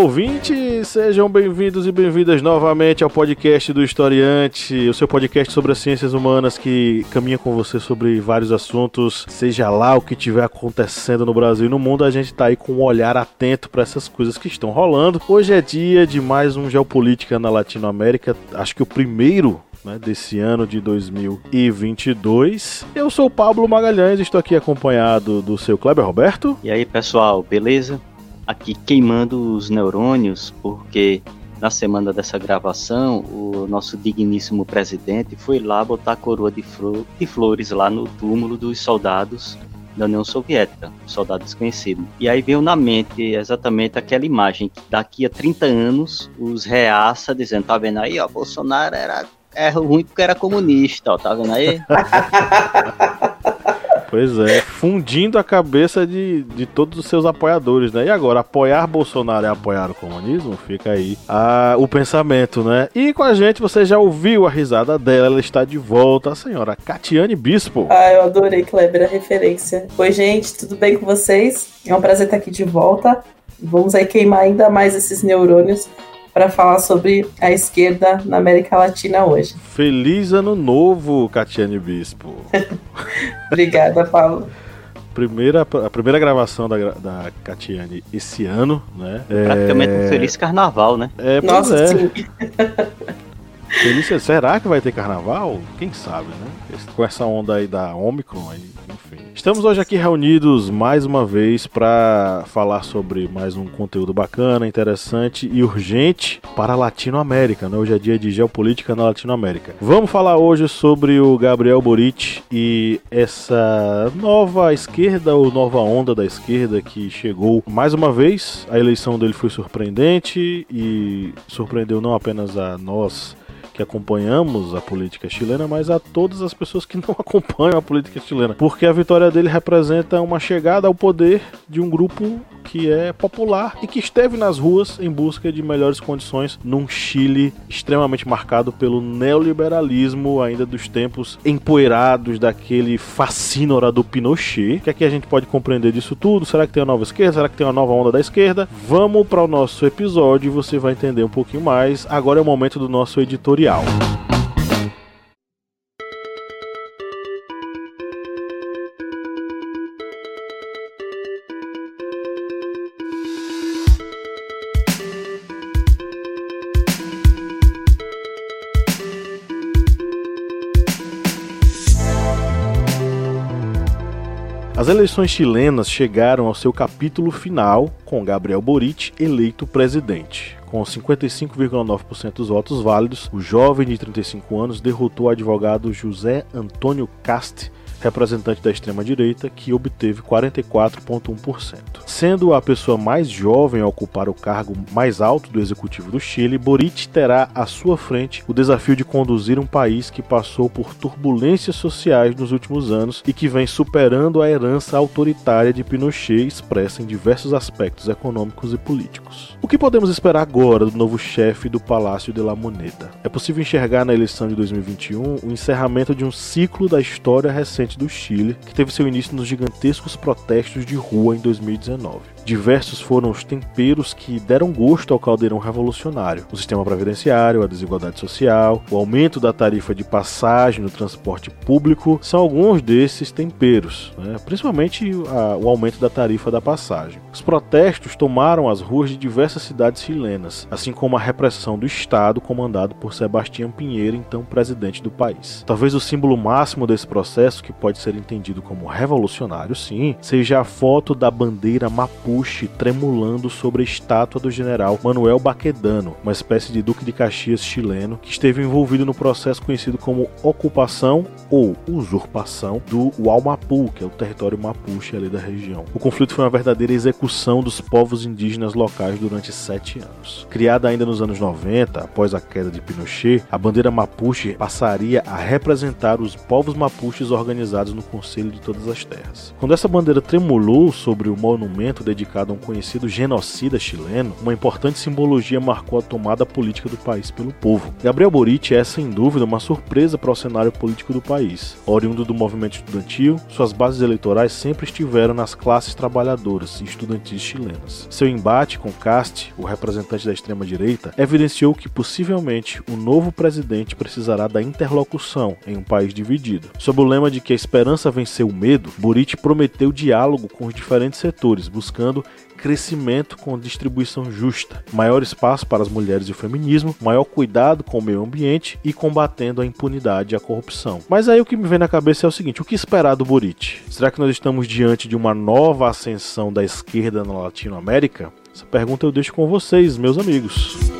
ouvintes! Sejam bem-vindos e bem-vindas novamente ao podcast do Historiante, o seu podcast sobre as ciências humanas que caminha com você sobre vários assuntos, seja lá o que estiver acontecendo no Brasil e no mundo, a gente tá aí com um olhar atento para essas coisas que estão rolando. Hoje é dia de mais um Geopolítica na Latinoamérica, acho que o primeiro né, desse ano de 2022. Eu sou o Pablo Magalhães, estou aqui acompanhado do seu Kleber Roberto. E aí, pessoal, beleza? Aqui queimando os neurônios, porque na semana dessa gravação, o nosso digníssimo presidente foi lá botar a coroa de, flor, de flores lá no túmulo dos soldados da União Soviética, soldado desconhecido. E aí veio na mente exatamente aquela imagem que daqui a 30 anos os reaça dizendo, tá vendo aí, ó, Bolsonaro era é ruim porque era comunista, ó, tá vendo aí? Pois é, fundindo a cabeça de, de todos os seus apoiadores, né? E agora, apoiar Bolsonaro é apoiar o comunismo? Fica aí a, o pensamento, né? E com a gente, você já ouviu a risada dela, ela está de volta, a senhora Catiane Bispo. Ah, eu adorei, Kleber, a referência. Oi, gente, tudo bem com vocês? É um prazer estar aqui de volta. Vamos aí queimar ainda mais esses neurônios para falar sobre a esquerda na América Latina hoje. Feliz ano novo, Catiane Bispo. Obrigada, Paulo. Primeira, a primeira gravação da, da Catiane esse ano, né? Praticamente é... um feliz carnaval, né? É, Nossa, é. sim. Feliz, será que vai ter carnaval? Quem sabe, né? Com essa onda aí da Omicron, aí, enfim. Estamos hoje aqui reunidos mais uma vez para falar sobre mais um conteúdo bacana, interessante e urgente para a Latinoamérica, né? Hoje é dia de geopolítica na Latinoamérica. Vamos falar hoje sobre o Gabriel Boric e essa nova esquerda ou nova onda da esquerda que chegou mais uma vez. A eleição dele foi surpreendente e surpreendeu não apenas a nós que acompanhamos a política chilena, mas a todas as pessoas que não acompanham a política chilena, porque a vitória dele representa uma chegada ao poder de um grupo que é popular e que esteve nas ruas em busca de melhores condições num Chile extremamente marcado pelo neoliberalismo ainda dos tempos empoeirados daquele fascínora do Pinochet. O que é que a gente pode compreender disso tudo? Será que tem uma nova esquerda? Será que tem uma nova onda da esquerda? Vamos para o nosso episódio e você vai entender um pouquinho mais. Agora é o momento do nosso editorial. As eleições chilenas chegaram ao seu capítulo final com Gabriel Boric eleito presidente. Com 55,9% dos votos válidos, o jovem de 35 anos derrotou o advogado José Antônio Cast representante da extrema-direita, que obteve 44,1%. Sendo a pessoa mais jovem a ocupar o cargo mais alto do executivo do Chile, Boric terá à sua frente o desafio de conduzir um país que passou por turbulências sociais nos últimos anos e que vem superando a herança autoritária de Pinochet expressa em diversos aspectos econômicos e políticos. O que podemos esperar agora do novo chefe do Palácio de la Moneda? É possível enxergar na eleição de 2021 o encerramento de um ciclo da história recente do Chile, que teve seu início nos gigantescos protestos de rua em 2019. Diversos foram os temperos que deram gosto ao caldeirão revolucionário: o sistema previdenciário, a desigualdade social, o aumento da tarifa de passagem no transporte público são alguns desses temperos, né? principalmente a, o aumento da tarifa da passagem. Os protestos tomaram as ruas de diversas cidades chilenas, assim como a repressão do Estado comandado por Sebastião Pinheiro, então presidente do país. Talvez o símbolo máximo desse processo, que pode ser entendido como revolucionário, sim, seja a foto da bandeira Mapu mapuche tremulando sobre a estátua do general Manuel Baquedano, uma espécie de duque de Caxias chileno que esteve envolvido no processo conhecido como ocupação ou usurpação do Uaumapu, que é o território mapuche ali da região. O conflito foi uma verdadeira execução dos povos indígenas locais durante sete anos. Criada ainda nos anos 90, após a queda de Pinochet, a bandeira mapuche passaria a representar os povos mapuches organizados no Conselho de Todas as Terras. Quando essa bandeira tremulou sobre o monumento dedicado a um conhecido genocida chileno, uma importante simbologia marcou a tomada política do país pelo povo. Gabriel Boric é, sem dúvida, uma surpresa para o cenário político do país. Oriundo do movimento estudantil, suas bases eleitorais sempre estiveram nas classes trabalhadoras e estudantis chilenas. Seu embate com Cast, o representante da extrema-direita, evidenciou que possivelmente o novo presidente precisará da interlocução em um país dividido. Sob o lema de que a esperança venceu o medo, Boric prometeu diálogo com os diferentes setores, buscando crescimento com distribuição justa, maior espaço para as mulheres e o feminismo, maior cuidado com o meio ambiente e combatendo a impunidade e a corrupção. Mas aí o que me vem na cabeça é o seguinte: o que esperar do Boric? Será que nós estamos diante de uma nova ascensão da esquerda na Latinoamérica? Essa pergunta eu deixo com vocês, meus amigos.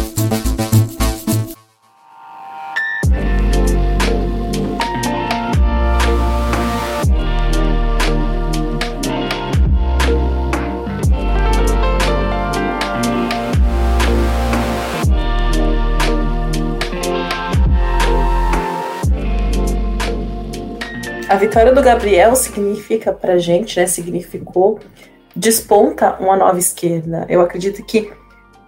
A vitória do Gabriel significa pra gente, né? Significou desponta uma nova esquerda. Eu acredito que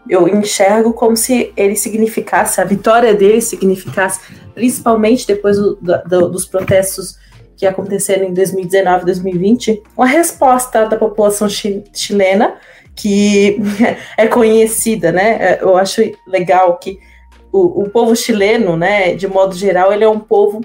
eu enxergo como se ele significasse, a vitória dele significasse, principalmente depois do, do, dos protestos que aconteceram em 2019 2020, uma resposta da população chilena que é conhecida, né? Eu acho legal que o, o povo chileno, né, de modo geral, ele é um povo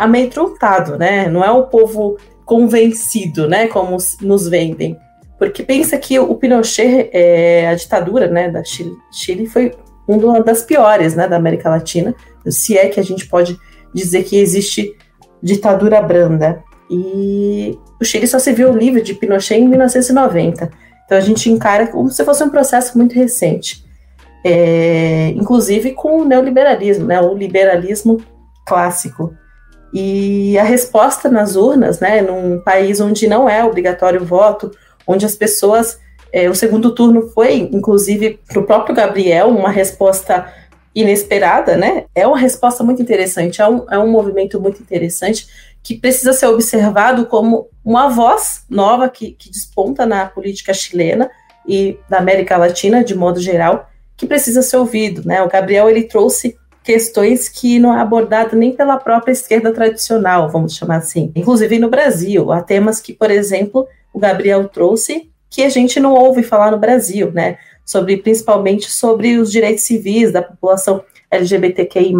amedrontado, né? Não é um povo convencido, né? Como nos vendem. Porque pensa que o Pinochet, é, a ditadura né, da Chile, Chile foi uma das piores né, da América Latina, se é que a gente pode dizer que existe ditadura branda. E o Chile só se viu livre de Pinochet em 1990. Então a gente encara como se fosse um processo muito recente. É, inclusive com o neoliberalismo, né, o liberalismo clássico. E a resposta nas urnas, né, num país onde não é obrigatório o voto, onde as pessoas. É, o segundo turno foi, inclusive, para o próprio Gabriel, uma resposta inesperada, né? É uma resposta muito interessante, é um, é um movimento muito interessante que precisa ser observado como uma voz nova que, que desponta na política chilena e da América Latina, de modo geral, que precisa ser ouvido, né? O Gabriel ele trouxe questões que não é abordado nem pela própria esquerda tradicional, vamos chamar assim. Inclusive no Brasil, há temas que, por exemplo, o Gabriel trouxe que a gente não ouve falar no Brasil, né? Sobre principalmente sobre os direitos civis da população LGBTQI+,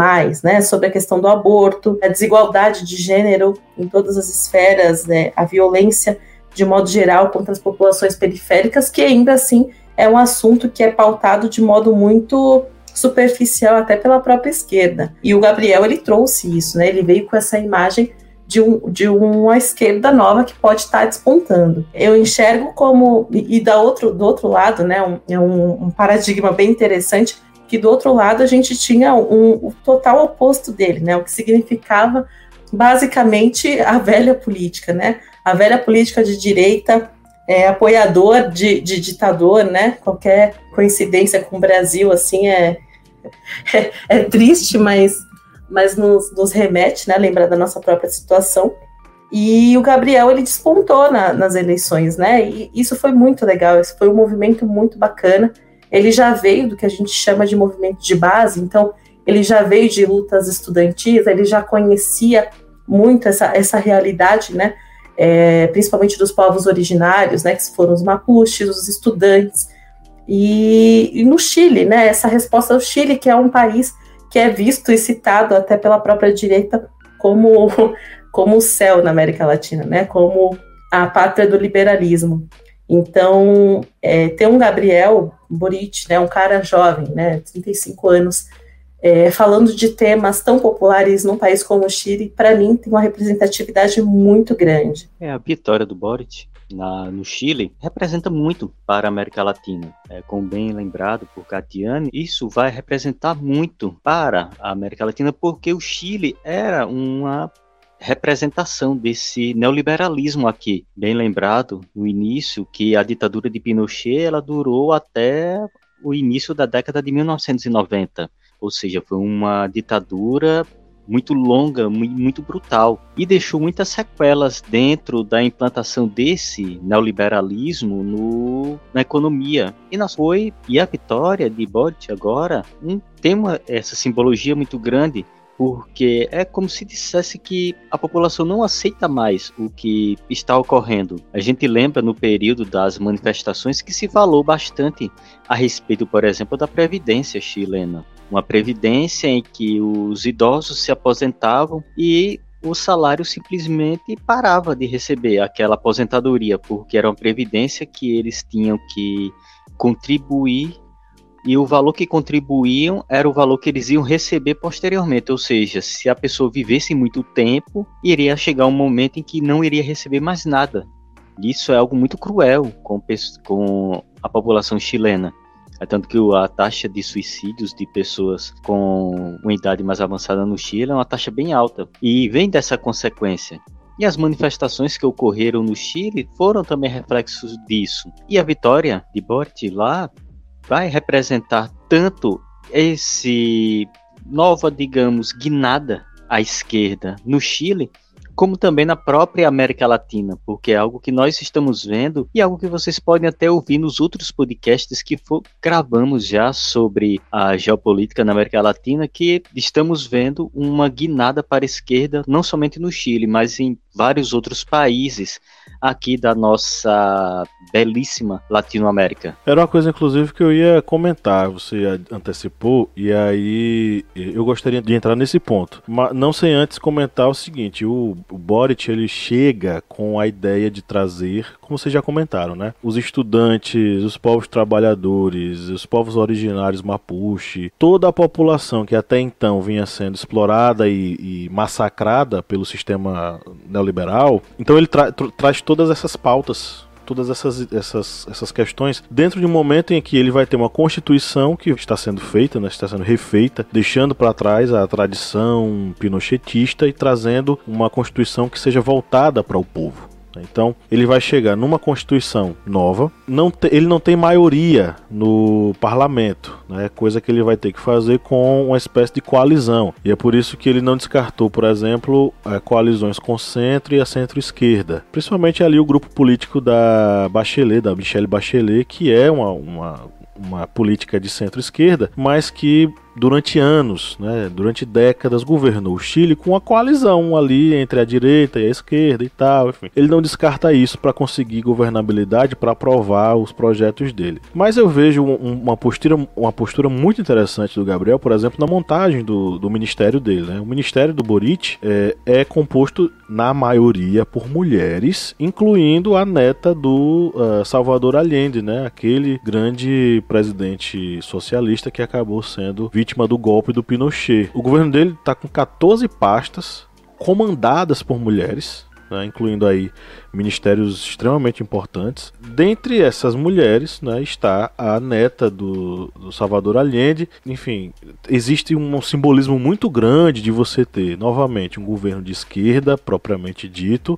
né? Sobre a questão do aborto, a desigualdade de gênero em todas as esferas, né? A violência de modo geral contra as populações periféricas, que ainda assim é um assunto que é pautado de modo muito superficial até pela própria esquerda. E o Gabriel ele trouxe isso, né? Ele veio com essa imagem de, um, de uma esquerda nova que pode estar despontando. Eu enxergo como e da outro, do outro lado, né? É um, um paradigma bem interessante que do outro lado a gente tinha um, o total oposto dele, né? O que significava basicamente a velha política, né? a velha política de direita, é, apoiador de, de, ditador, né? Qualquer coincidência com o Brasil, assim, é, é, é triste, mas, mas nos, nos, remete, né? Lembrar da nossa própria situação. E o Gabriel, ele despontou na, nas eleições, né? E isso foi muito legal, esse foi um movimento muito bacana. Ele já veio do que a gente chama de movimento de base, então ele já veio de lutas estudantis, ele já conhecia muito essa, essa realidade, né? É, principalmente dos povos originários, né? Que foram os mapuches, os estudantes. E, e no Chile, né? Essa resposta ao Chile, que é um país que é visto e citado até pela própria direita como, como o céu na América Latina, né? Como a pátria do liberalismo. Então, é, ter um Gabriel Boric, né, um cara jovem, né, 35 anos, é, falando de temas tão populares num país como o Chile, para mim tem uma representatividade muito grande. É, a vitória do Boric na, no Chile representa muito para a América Latina. É, como bem lembrado por Catiane, isso vai representar muito para a América Latina, porque o Chile era uma representação desse neoliberalismo aqui. Bem lembrado no início que a ditadura de Pinochet ela durou até o início da década de 1990, ou seja, foi uma ditadura muito longa, muito brutal e deixou muitas sequelas dentro da implantação desse neoliberalismo no, na economia. E nós foi e a vitória de Boric agora um, tem uma, essa simbologia muito grande porque é como se dissesse que a população não aceita mais o que está ocorrendo. A gente lembra no período das manifestações que se falou bastante a respeito, por exemplo, da previdência chilena. Uma previdência em que os idosos se aposentavam e o salário simplesmente parava de receber aquela aposentadoria, porque era uma previdência que eles tinham que contribuir e o valor que contribuíam era o valor que eles iam receber posteriormente, ou seja, se a pessoa vivesse muito tempo, iria chegar um momento em que não iria receber mais nada. Isso é algo muito cruel com, com a população chilena. É tanto que a taxa de suicídios de pessoas com uma idade mais avançada no Chile é uma taxa bem alta. E vem dessa consequência. E as manifestações que ocorreram no Chile foram também reflexos disso. E a vitória de Boric lá vai representar tanto esse nova, digamos, guinada à esquerda no Chile, como também na própria América Latina, porque é algo que nós estamos vendo e algo que vocês podem até ouvir nos outros podcasts que for, gravamos já sobre a geopolítica na América Latina, que estamos vendo uma guinada para a esquerda, não somente no Chile, mas em vários outros países aqui da nossa belíssima Latinoamérica. Era uma coisa, inclusive, que eu ia comentar, você antecipou, e aí eu gostaria de entrar nesse ponto. Mas não sem antes comentar o seguinte: o, Boric ele chega com a ideia de trazer, como vocês já comentaram, né? Os estudantes, os povos trabalhadores, os povos originários Mapuche, toda a população que até então vinha sendo explorada e, e massacrada pelo sistema neoliberal. Então ele tra traz todas essas pautas todas essas, essas, essas questões dentro de um momento em que ele vai ter uma constituição que está sendo feita, né, está sendo refeita, deixando para trás a tradição pinochetista e trazendo uma constituição que seja voltada para o povo. Então, ele vai chegar numa Constituição nova, não te, ele não tem maioria no parlamento, né? coisa que ele vai ter que fazer com uma espécie de coalizão. E é por isso que ele não descartou, por exemplo, coalizões com centro e a centro-esquerda. Principalmente ali o grupo político da Bachelet, da Michelle Bachelet, que é uma, uma, uma política de centro-esquerda, mas que durante anos, né, durante décadas, governou o Chile com uma coalizão ali entre a direita e a esquerda e tal. Enfim. Ele não descarta isso para conseguir governabilidade, para aprovar os projetos dele. Mas eu vejo um, uma, postura, uma postura muito interessante do Gabriel, por exemplo, na montagem do, do ministério dele. Né? O ministério do Boric é, é composto, na maioria, por mulheres, incluindo a neta do uh, Salvador Allende, né? aquele grande presidente socialista que acabou sendo vítima do golpe do Pinochet. O governo dele está com 14 pastas comandadas por mulheres. né, incluindo aí ministérios extremamente importantes. Dentre essas mulheres né, está a neta do, do Salvador Allende. Enfim, existe um simbolismo muito grande de você ter, novamente, um governo de esquerda, propriamente dito,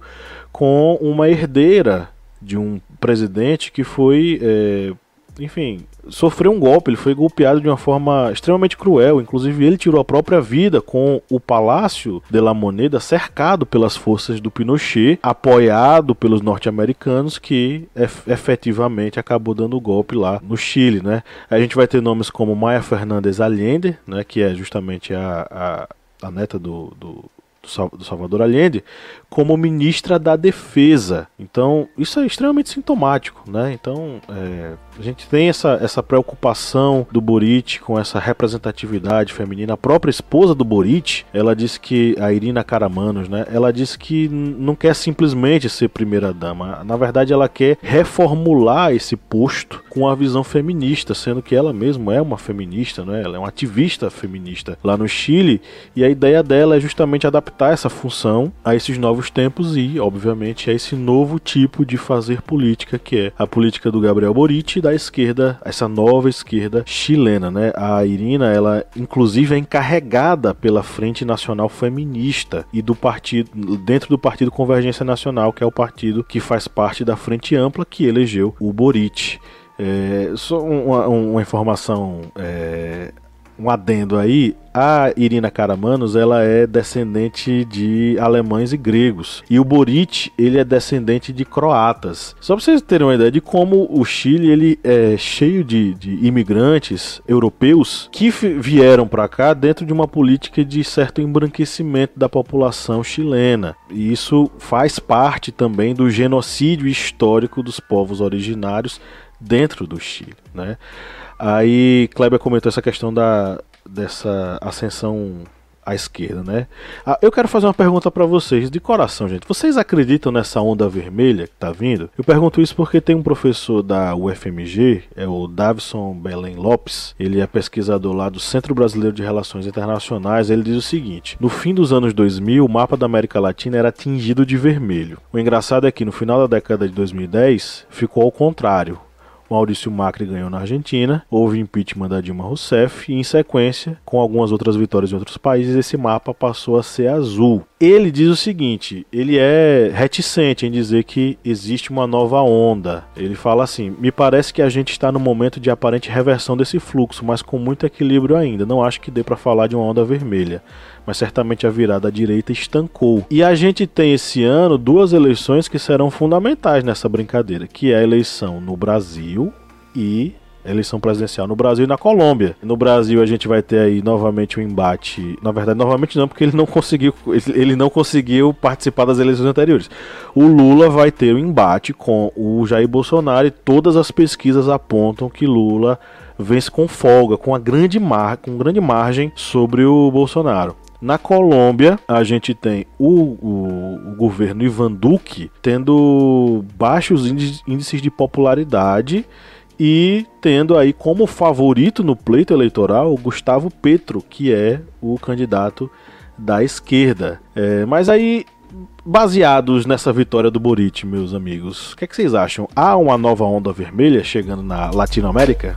com uma herdeira de um presidente que foi, é, enfim, sofreu um golpe, ele foi golpeado de uma forma extremamente cruel. Inclusive, ele tirou a própria vida com o Palácio de la Moneda cercado pelas forças do Pinochet, apoiado pelos norte-americanos, que efetivamente acabou dando o golpe lá no Chile. Né? A gente vai ter nomes como Maya Fernandes Allende, né, que é justamente a, a, a neta do, do do Salvador Allende como ministra da Defesa. Então, isso é extremamente sintomático, né? Então, é, a gente tem essa, essa preocupação do Boric com essa representatividade feminina. A própria esposa do Boric, ela disse que, a Irina Caramanos, né? Ela disse que não quer simplesmente ser primeira-dama. Na verdade, ela quer reformular esse posto com a visão feminista, sendo que ela mesma é uma feminista, né? Ela é uma ativista feminista lá no Chile. E a ideia dela é justamente adaptar essa função a esses novos tempos e, obviamente, a esse novo tipo de fazer política, que é a política do Gabriel Boric da esquerda, essa nova esquerda chilena, né? A Irina, ela inclusive é encarregada pela Frente Nacional Feminista e do partido dentro do Partido Convergência Nacional, que é o partido que faz parte da Frente Ampla que elegeu o Boric. É, só uma, uma informação é, um adendo aí, a Irina Karamanos, ela é descendente de alemães e gregos. E o Boric, ele é descendente de croatas. Só para vocês terem uma ideia de como o Chile, ele é cheio de, de imigrantes europeus que vieram para cá dentro de uma política de certo embranquecimento da população chilena. E isso faz parte também do genocídio histórico dos povos originários dentro do Chile, né? Aí Kleber comentou essa questão da, dessa ascensão à esquerda, né? Ah, eu quero fazer uma pergunta para vocês, de coração, gente. Vocês acreditam nessa onda vermelha que tá vindo? Eu pergunto isso porque tem um professor da UFMG, é o Davison Belém Lopes, ele é pesquisador lá do Centro Brasileiro de Relações Internacionais. Ele diz o seguinte: no fim dos anos 2000, o mapa da América Latina era tingido de vermelho. O engraçado é que no final da década de 2010 ficou ao contrário. Maurício Macri ganhou na Argentina, houve impeachment da Dilma Rousseff e, em sequência, com algumas outras vitórias em outros países, esse mapa passou a ser azul. Ele diz o seguinte: ele é reticente em dizer que existe uma nova onda. Ele fala assim: me parece que a gente está no momento de aparente reversão desse fluxo, mas com muito equilíbrio ainda. Não acho que dê para falar de uma onda vermelha mas certamente a virada à direita estancou. E a gente tem esse ano duas eleições que serão fundamentais nessa brincadeira, que é a eleição no Brasil e eleição presidencial no Brasil e na Colômbia. No Brasil a gente vai ter aí novamente um embate, na verdade novamente não, porque ele não conseguiu, ele não conseguiu participar das eleições anteriores. O Lula vai ter um embate com o Jair Bolsonaro e todas as pesquisas apontam que Lula vence com folga, com a grande mar, com grande margem sobre o Bolsonaro. Na Colômbia, a gente tem o, o, o governo Ivan Duque tendo baixos índices de popularidade e tendo aí como favorito no pleito eleitoral o Gustavo Petro, que é o candidato da esquerda. É, mas aí, baseados nessa vitória do Boric, meus amigos, o que, é que vocês acham? Há uma nova onda vermelha chegando na Latinoamérica?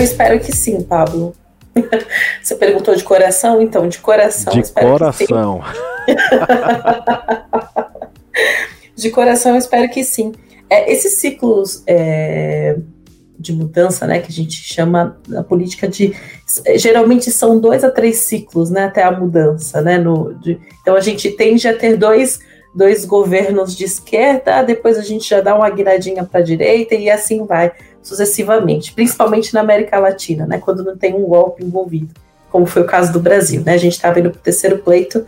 Eu espero que sim, Pablo. Você perguntou de coração? Então, de coração. De coração. de coração, eu espero que sim. É, esses ciclos é, de mudança, né, que a gente chama na política de geralmente são dois a três ciclos, né, até a mudança, né, no, de, então a gente tende a ter dois dois governos de esquerda, depois a gente já dá uma guinadinha para a direita e assim vai sucessivamente, principalmente na América Latina, né, quando não tem um golpe envolvido, como foi o caso do Brasil, né, a gente estava indo para o terceiro pleito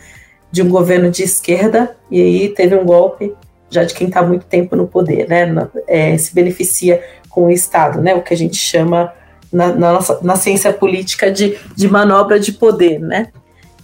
de um governo de esquerda e aí teve um golpe já de quem está muito tempo no poder, né, é, se beneficia com o Estado, né? O que a gente chama na, na, nossa, na ciência política de, de manobra de poder, né?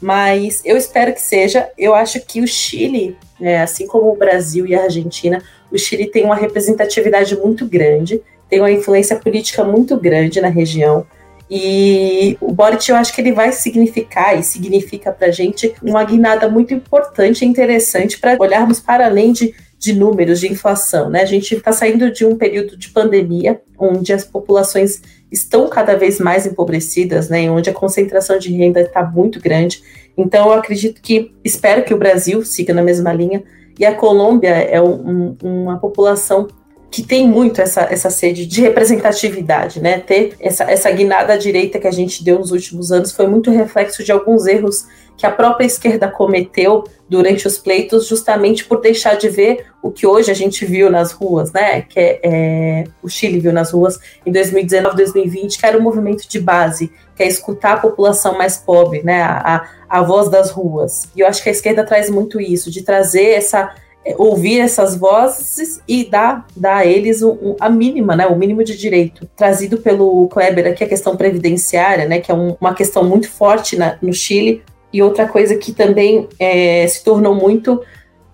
Mas eu espero que seja. Eu acho que o Chile, né, assim como o Brasil e a Argentina, o Chile tem uma representatividade muito grande, tem uma influência política muito grande na região. E o Boric, eu acho que ele vai significar e significa para a gente uma guinada muito importante e interessante para olharmos para além de de números de inflação, né? A gente está saindo de um período de pandemia, onde as populações estão cada vez mais empobrecidas, né? Onde a concentração de renda está muito grande. Então, eu acredito que, espero que o Brasil siga na mesma linha. E a Colômbia é um, um, uma população que tem muito essa, essa sede de representatividade, né? Ter essa, essa guinada à direita que a gente deu nos últimos anos foi muito reflexo de alguns erros que a própria esquerda cometeu durante os pleitos, justamente por deixar de ver o que hoje a gente viu nas ruas, né? Que é, é, o Chile viu nas ruas em 2019, 2020, que era um movimento de base, que é escutar a população mais pobre, né? A, a, a voz das ruas. E eu acho que a esquerda traz muito isso, de trazer essa ouvir essas vozes e dar, dar a eles a mínima, né, o mínimo de direito. Trazido pelo Kleber aqui a questão previdenciária, né, que é um, uma questão muito forte na, no Chile, e outra coisa que também é, se tornou muito,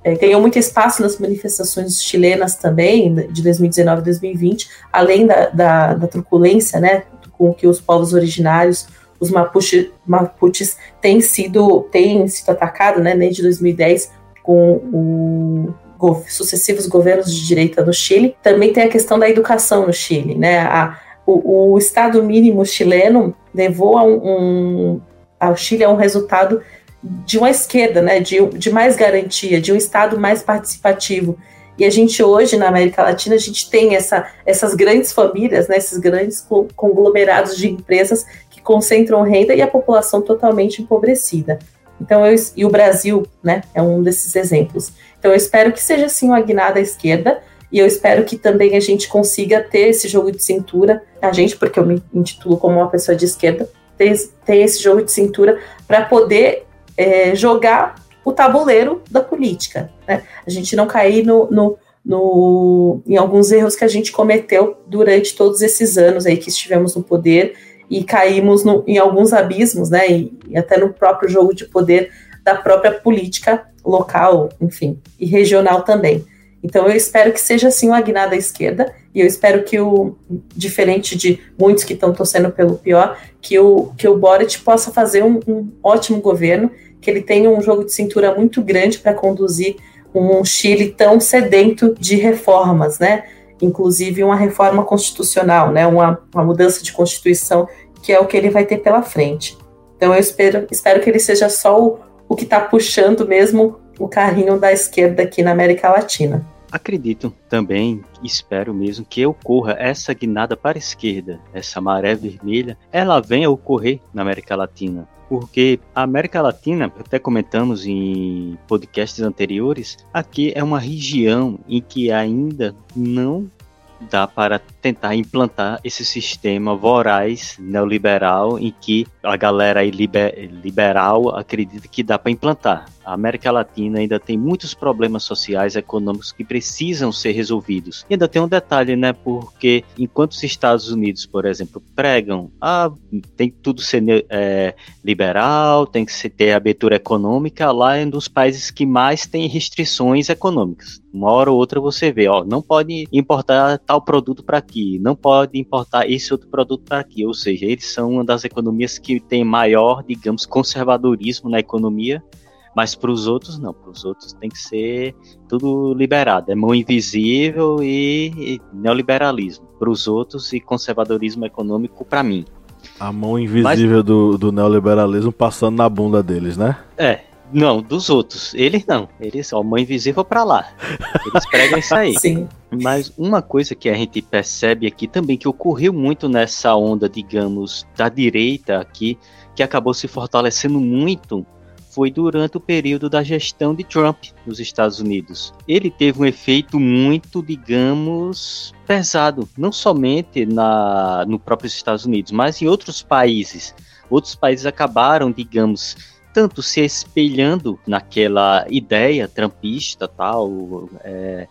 é, ganhou muito espaço nas manifestações chilenas também, de 2019 e 2020, além da, da, da truculência, né, com que os povos originários os Mapuche, Mapuches têm sido, têm sido atacados, né, desde 2010 com o sucessivos governos de direita no Chile. Também tem a questão da educação no Chile, né? A, o, o Estado mínimo chileno levou a um, um, ao Chile a um resultado de uma esquerda, né? De, de mais garantia, de um Estado mais participativo. E a gente hoje na América Latina a gente tem essa, essas grandes famílias, né, esses grandes conglomerados de empresas que concentram renda e a população totalmente empobrecida. Então, eu, e o Brasil, né, é um desses exemplos. Então, eu espero que seja assim uma guinada à esquerda, e eu espero que também a gente consiga ter esse jogo de cintura, a gente, porque eu me intitulo como uma pessoa de esquerda, ter, ter esse jogo de cintura para poder é, jogar o tabuleiro da política. Né? A gente não cair no, no, no, em alguns erros que a gente cometeu durante todos esses anos aí que estivemos no poder e caímos no, em alguns abismos, né, e, e, até no próprio jogo de poder da própria política local, enfim, e regional também. Então eu espero que seja assim uma guinada à esquerda, e eu espero que o, diferente de muitos que estão torcendo pelo pior, que o, que o Boric possa fazer um, um ótimo governo, que ele tenha um jogo de cintura muito grande para conduzir um Chile tão sedento de reformas, né? Inclusive uma reforma constitucional, né, uma, uma mudança de constituição, que é o que ele vai ter pela frente. Então eu espero, espero que ele seja só o, o que está puxando mesmo o carrinho da esquerda aqui na América Latina. Acredito também, espero mesmo que ocorra essa guinada para a esquerda, essa maré vermelha, ela venha ocorrer na América Latina porque a América Latina, até comentamos em podcasts anteriores, aqui é uma região em que ainda não dá para tentar implantar esse sistema voraz neoliberal em que a galera liber, liberal acredita que dá para implantar. A América Latina ainda tem muitos problemas sociais e econômicos que precisam ser resolvidos. E ainda tem um detalhe, né? Porque enquanto os Estados Unidos, por exemplo, pregam, ah, tem que tudo ser é, liberal, tem que ter abertura econômica, lá é um dos países que mais tem restrições econômicas. Uma hora ou outra você vê, ó, não pode importar tal produto para aqui, não pode importar esse outro produto para aqui. Ou seja, eles são uma das economias que tem maior, digamos, conservadorismo na economia Mas para os outros, não. Para os outros tem que ser tudo liberado. É mão invisível e, e neoliberalismo. Para os outros, e conservadorismo econômico para mim. A mão invisível Mas... do, do neoliberalismo passando na bunda deles, né? É, não, dos outros. Eles não. Eles, ó, mão invisível para lá. Eles pregam isso aí. Sim. Mas uma coisa que a gente percebe aqui também, que ocorreu muito nessa onda, digamos, da direita aqui, que acabou se fortalecendo muito, foi durante o período da gestão de Trump nos Estados Unidos. Ele teve um efeito muito, digamos, pesado, não somente na, no próprio Estados Unidos, mas em outros países. Outros países acabaram, digamos, tanto se espelhando naquela ideia trampista, tal, é,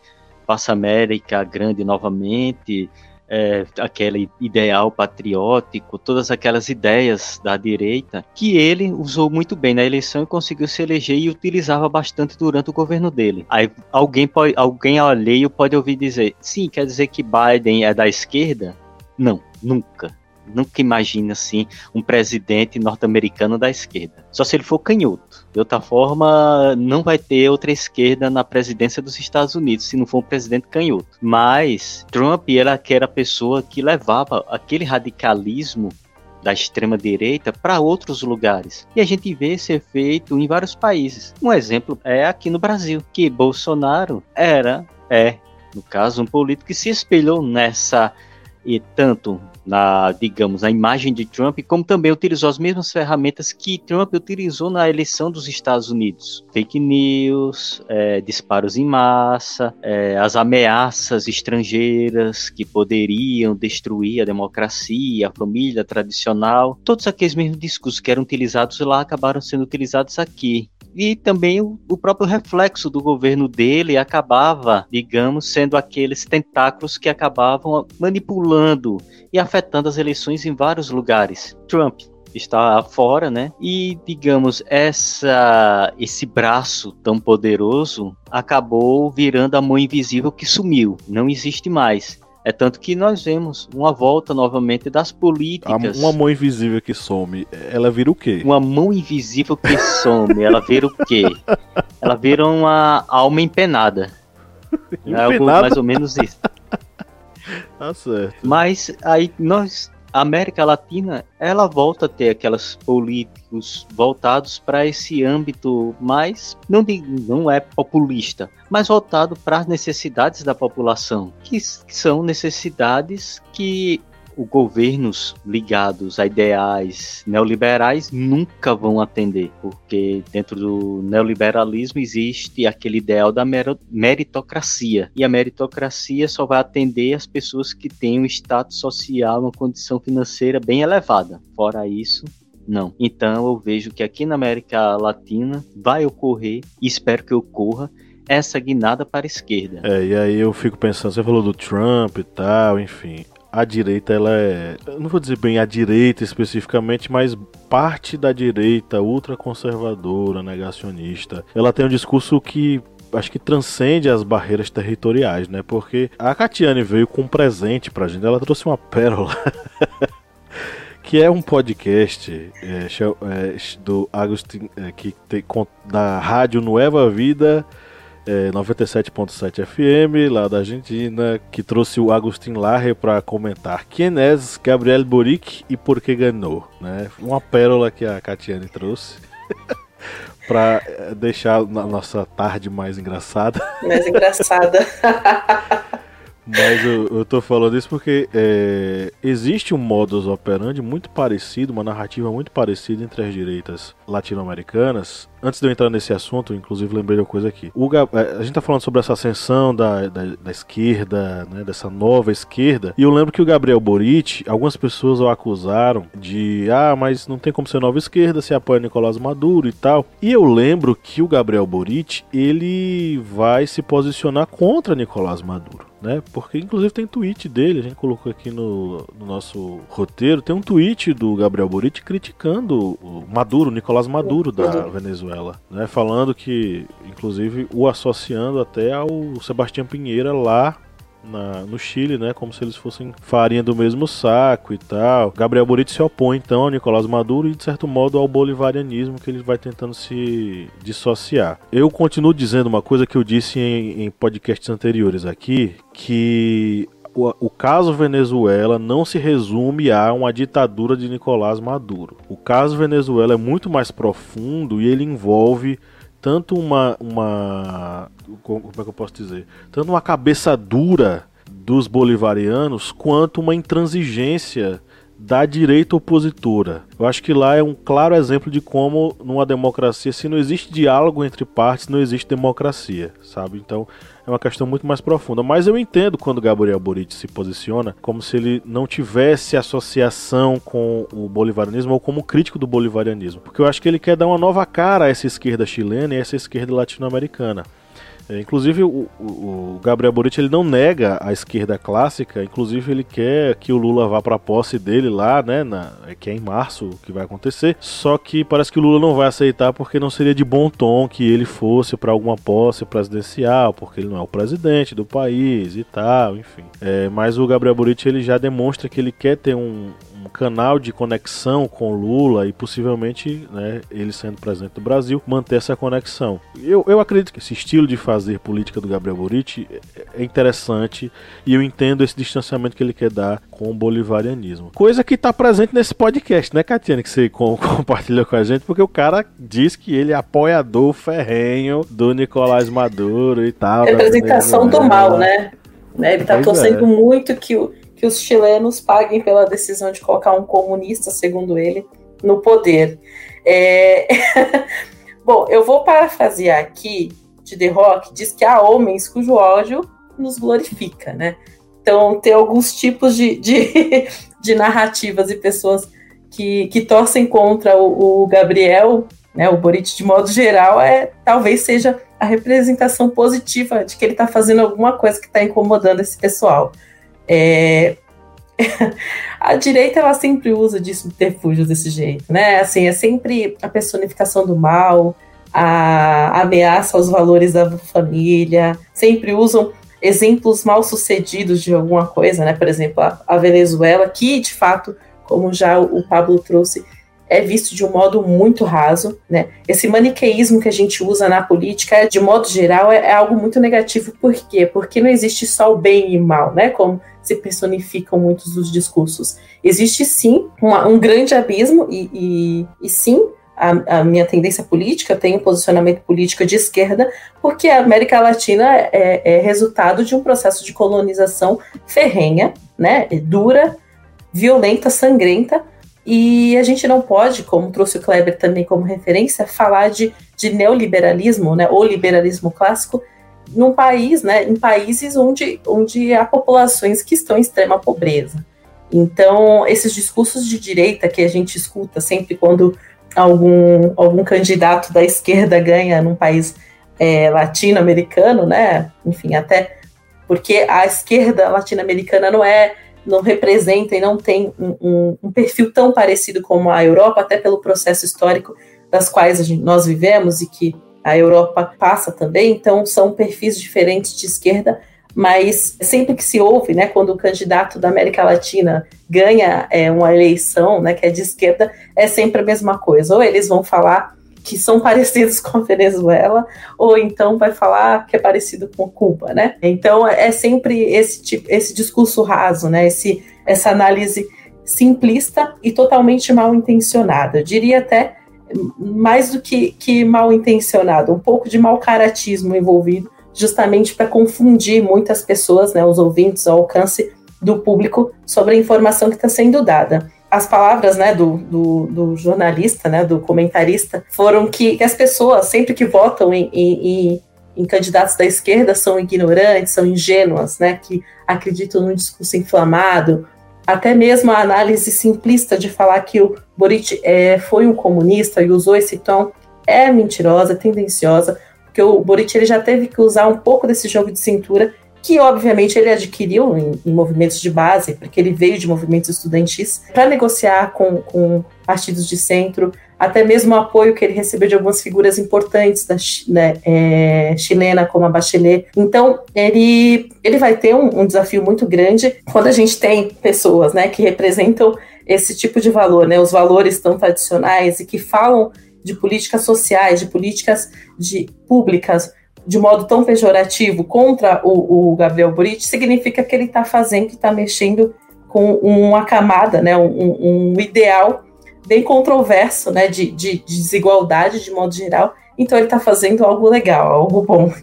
Passa América grande novamente, é, aquele ideal patriótico, todas aquelas ideias da direita, que ele usou muito bem na eleição e conseguiu se eleger e utilizava bastante durante o governo dele. Aí alguém, pode, alguém alheio pode ouvir dizer, sim, quer dizer que Biden é da esquerda? Não, nunca nunca imagina assim um presidente norte-americano da esquerda. Só se ele for canhoto. De outra forma, não vai ter outra esquerda na presidência dos Estados Unidos se não for um presidente canhoto. Mas Trump era aquela pessoa que levava aquele radicalismo da extrema direita para outros lugares. E a gente vê esse efeito em vários países. Um exemplo é aqui no Brasil, que Bolsonaro era é, no caso, um político que se espelhou nessa e tanto na, digamos, na imagem de Trump, como também utilizou as mesmas ferramentas que Trump utilizou na eleição dos Estados Unidos: fake news, é, disparos em massa, é, as ameaças estrangeiras que poderiam destruir a democracia, a família tradicional, todos aqueles mesmos discursos que eram utilizados lá acabaram sendo utilizados aqui e também o, o, próprio reflexo do governo dele acabava, digamos, sendo aqueles tentáculos que acabavam manipulando e afetando as eleições em vários lugares. Trump está fora, né? E digamos essa esse braço tão poderoso acabou virando a mão invisível que sumiu, não existe mais. É tanto que nós vemos uma volta novamente das políticas. Uma mão invisível que some, ela vira o quê? Uma mão invisível que some, ela vira o quê? Ela vira uma alma empenada. empenada? É algo mais ou menos isso. Tá certo. Mas aí nós a América Latina ela volta a ter aquelas políticos voltados para esse âmbito mais não de, não é populista, mas voltado para as necessidades da população, que, que são necessidades que governos ligados a ideais neoliberais nunca vão atender, porque dentro do neoliberalismo existe aquele ideal da meritocracia, e a meritocracia só vai atender as pessoas que têm um status social, uma condição financeira bem elevada. Fora isso, não. Então eu vejo que aqui na América Latina vai ocorrer, e espero que ocorra, essa guinada para a esquerda. É, e aí eu fico pensando, você falou do Trump e tal, enfim a direita, ela é. não vou dizer bem a direita especificamente, mas parte da direita ultraconservadora, negacionista, ela tem um discurso que acho que transcende as barreiras territoriais, né? Porque a Catiane veio com um presente pra gente, ela trouxe uma pérola. que é um podcast é, é, do Agustin, é, que tem, da Rádio Nueva Vida é, 97.7 FM, lá da Argentina, que trouxe o Agustin Larre para comentar quem é Gabriel Boric e por que ganhou. Né? Uma pérola que a Catiane trouxe. para é, deixar a nossa tarde mais engraçada. Mais engraçada. Mas eu, eu tô falando isso porque é, existe um modus operandi muito parecido, uma narrativa muito parecida entre as direitas latino-americanas. Antes de eu entrar nesse assunto, inclusive lembrei de uma coisa aqui. O, é, a gente tá falando sobre essa ascensão da, da, da esquerda, né, dessa nova esquerda, e eu lembro que o Gabriel Boric, algumas pessoas o acusaram de, ah, mas não tem como ser nova esquerda, se apoia Nicolás Maduro e tal. E eu lembro que o Gabriel Boric, ele vai se posicionar contra Nicolás Maduro né? Porque inclusive tem tweet dele, a gente colocou aqui no, no nosso roteiro, tem um tweet do Gabriel Boric criticando o Maduro, Nicolás Maduro da Venezuela, né? Falando que, inclusive, o associando até ao Sebastião Pinheira lá na, no Chile, né? Como se eles fossem farinha do mesmo saco e tal. Gabriel Boric se opõe então ao Nicolás Maduro e de certo modo ao bolivarianismo que ele vai tentando se dissociar. Eu continuo dizendo uma coisa que eu disse em, em podcasts anteriores aqui, que o, caso Venezuela não se resume a uma ditadura de Nicolás Maduro. O caso Venezuela é muito mais profundo e ele envolve tanto uma, uma como é que eu posso dizer, tanto uma cabeça dura dos bolivarianos quanto uma intransigência da direita opositora. Eu acho que lá é um claro exemplo de como numa democracia, se não existe diálogo entre partes, não existe democracia, sabe? Então é uma questão muito mais profunda. Mas eu entendo quando Gabriel Boric se posiciona como se ele não tivesse associação com o bolivarianismo ou como crítico do bolivarianismo, porque eu acho que ele quer dar uma nova cara a essa esquerda chilena e a essa esquerda latino-americana. É, inclusive o, o, Gabriel Boric ele não nega a esquerda clássica, inclusive ele quer que o Lula vá para a posse dele lá, né, na, que é em março que vai acontecer. Só que parece que o Lula não vai aceitar porque não seria de bom tom que ele fosse para alguma posse presidencial, porque ele não é o presidente do país e tal, enfim. É, mas o Gabriel Boric ele já demonstra que ele quer ter um, um canal de conexão com Lula e possivelmente, né, ele sendo presidente do Brasil, manter essa conexão. Eu, eu acredito que esse estilo de fazer política do Gabriel Boric é interessante e eu entendo esse distanciamento que ele quer dar com o bolivarianismo. Coisa que está presente nesse podcast, né, Catiane, que você compartilhou com a gente, porque o cara diz que ele é apoiador ferrenho do Nicolás Maduro e tal. Representação do mal, né? né? Ele está torcendo é. muito que o que os chilenos paguem pela decisão de colocar um comunista, segundo ele, no poder. É... Bom, eu vou parafrasear aqui de The Rock, diz que há homens cujo ódio nos glorifica, né? Então, tem alguns tipos de, de, de narrativas e pessoas que, que torcem contra o, o Gabriel, né, o Boric, de modo geral, é talvez seja a representação positiva de que ele está fazendo alguma coisa que está incomodando esse pessoal. É... a direita ela sempre usa de subterfúgio desse jeito, né? Assim, é sempre a personificação do mal, a ameaça aos valores da família, sempre usam exemplos mal sucedidos de alguma coisa, né? Por exemplo, a, a Venezuela, que de fato, como já o Pablo trouxe, é visto de um modo muito raso, né? Esse maniqueísmo que a gente usa na política, de modo geral, é, é algo muito negativo. Por quê? Porque não existe só o bem e mal, né? Como se personificam muitos dos discursos. Existe sim uma, um grande abismo e, e, e sim a, a, minha tendência política, tem um posicionamento político de esquerda, porque a América Latina é, é, resultado de um processo de colonização ferrenha, né, dura, violenta, sangrenta, e a gente não pode, como trouxe o Kleber também como referência, falar de, de neoliberalismo, né, ou liberalismo clássico, num país, né, em países onde, onde há populações que estão em extrema pobreza. Então, esses discursos de direita que a gente escuta sempre quando algum, algum candidato da esquerda ganha num país é, latino-americano, né? Enfim, até porque a esquerda latino-americana não é não representa e não tem um, um, um, perfil tão parecido como a Europa, até pelo processo histórico das quais gente, nós vivemos e que a Europa passa também, então são perfis diferentes de esquerda, mas sempre que se ouve, né, quando o candidato da América Latina ganha é, uma eleição, né, que é de esquerda, é sempre a mesma coisa. Ou eles vão falar que são parecidos com a Venezuela, ou então vai falar que é parecido com Cuba, né? Então é sempre esse tipo, esse discurso raso, né? Esse, essa análise simplista e totalmente mal intencionada. Eu diria até mais do que, que mal intencionado, um pouco de mau caratismo envolvido, justamente para confundir muitas pessoas, né, os ouvintes, ao alcance do público sobre a informação que está sendo dada as palavras né, do, do, do, jornalista, né, do comentarista, foram que, que as pessoas, sempre que votam em, em, em, candidatos da esquerda, são ignorantes, são ingênuas, né, que acreditam num discurso inflamado. Até mesmo a análise simplista de falar que o Boric é, foi um comunista e usou esse tom é mentirosa, tendenciosa, porque o Boric ele já teve que usar um pouco desse jogo de cintura que obviamente ele adquiriu em, em, movimentos de base, porque ele veio de movimentos estudantis, para negociar com, com partidos de centro, até mesmo o apoio que ele recebeu de algumas figuras importantes da né, é, chilena, como a Bachelet. Então, ele, ele vai ter um, um, desafio muito grande quando a gente tem pessoas né, que representam esse tipo de valor, né, os valores tão tradicionais e que falam de políticas sociais, de políticas de, públicas de modo tão pejorativo contra o, o Gabriel Boric, significa que ele está fazendo, está mexendo com uma camada, né, um, um ideal bem controverso, né, de, de, de desigualdade de modo geral. Então ele está fazendo algo legal, algo bom.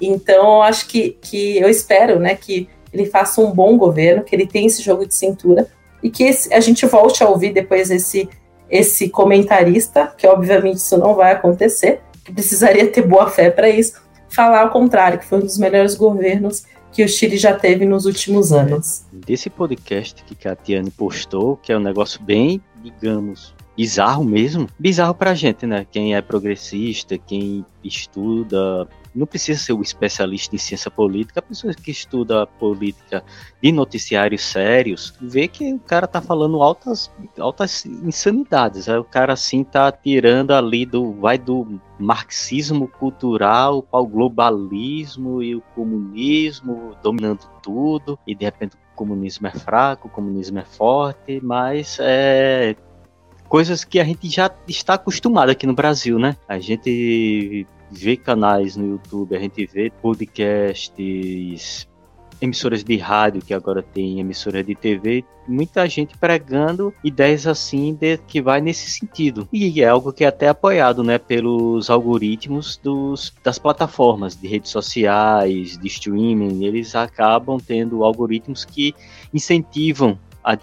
Então acho que, que eu espero, né, que ele faça um bom governo, que ele tenha esse jogo de cintura e que esse, a gente volte a ouvir depois esse esse comentarista, que obviamente isso não vai acontecer, que precisaria ter boa fé para isso, falar ao contrário, que foi um dos melhores governos que o Chile já teve nos últimos anos. Desse podcast que Catiane postou, que é um negócio bem, digamos, bizarro mesmo. Bizarro pra gente, né? Quem é progressista, quem estuda não precisa ser um especialista em ciência política, a pessoa que estuda política de noticiários sérios, vê que o cara tá falando altas, altas insanidades. Aí o cara assim tá tirando ali do. vai do marxismo cultural para o globalismo e o comunismo dominando tudo, e de repente o comunismo é fraco, o comunismo é forte, mas é coisas que a gente já está acostumado aqui no Brasil, né? A gente vê canais no YouTube, a gente vê podcasts, emissoras de rádio que agora tem emissora de TV, muita gente pregando ideias assim de, que vai nesse sentido. E é algo que é até apoiado, né, pelos algoritmos dos, das plataformas de redes sociais, de streaming, eles acabam tendo algoritmos que incentivam a,